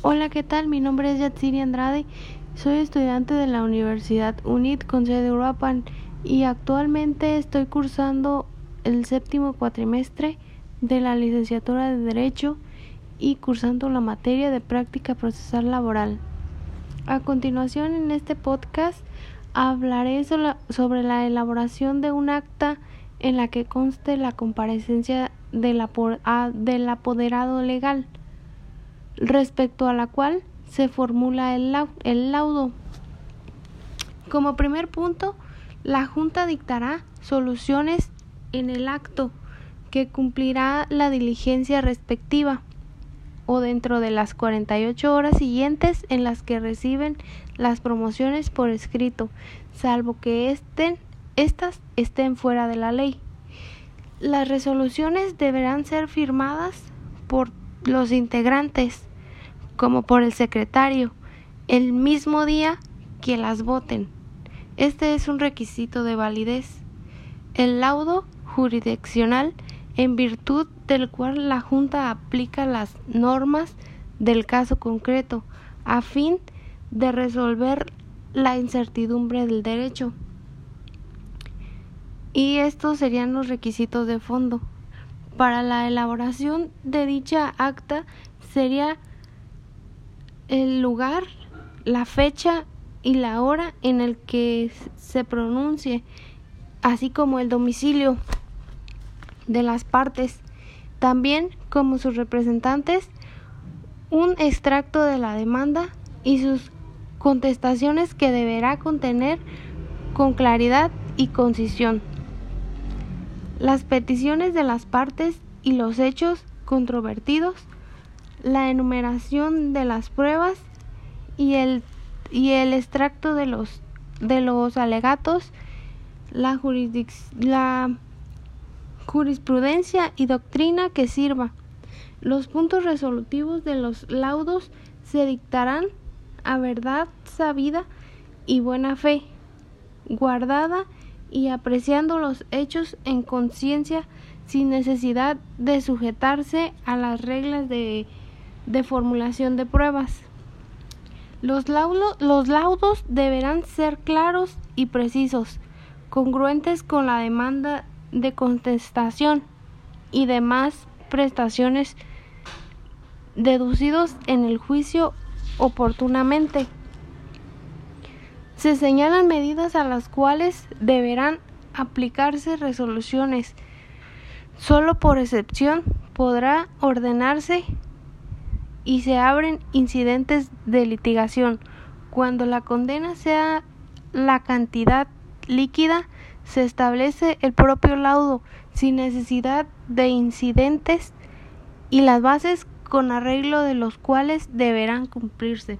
Hola, ¿qué tal? Mi nombre es Yatsiri Andrade. Soy estudiante de la Universidad UNIT con sede Uruapan y actualmente estoy cursando el séptimo cuatrimestre de la licenciatura de Derecho y cursando la materia de práctica procesal laboral. A continuación, en este podcast hablaré sobre la elaboración de un acta en la que conste la comparecencia del apoderado legal respecto a la cual se formula el, laudo. Como primer punto, la Junta dictará soluciones en el acto que cumplirá la diligencia respectiva o dentro de las 48 horas siguientes en las que reciben las promociones por escrito, salvo que estén, estas estén fuera de la ley. Las resoluciones deberán ser firmadas por los integrantes como por el secretario, el mismo día que las voten. Este es un requisito de validez. El laudo jurisdiccional en virtud del cual la Junta aplica las normas del caso concreto a fin de resolver la incertidumbre del derecho. Y estos serían los requisitos de fondo. Para la elaboración de dicha acta sería el lugar, la fecha y la hora en el que se pronuncie, así como el domicilio de las partes, también como sus representantes, un extracto de la demanda y sus contestaciones que deberá contener con claridad y concisión. Las peticiones de las partes y los hechos controvertidos la enumeración de las pruebas y el, y el extracto de los, de los alegatos, la, la jurisprudencia y doctrina que sirva. Los puntos resolutivos de los laudos se dictarán a verdad sabida y buena fe, guardada y apreciando los hechos en conciencia sin necesidad de sujetarse a las reglas de de formulación de pruebas. Los, laudos deberán ser claros y precisos, congruentes con la demanda de contestación y demás prestaciones deducidos en el juicio oportunamente. Se señalan medidas a las cuales deberán aplicarse resoluciones. Solo por excepción podrá ordenarse y se abren incidentes de litigación. Cuando la condena sea la cantidad líquida, se establece el propio laudo sin necesidad de incidentes y las bases con arreglo de los cuales deberán cumplirse.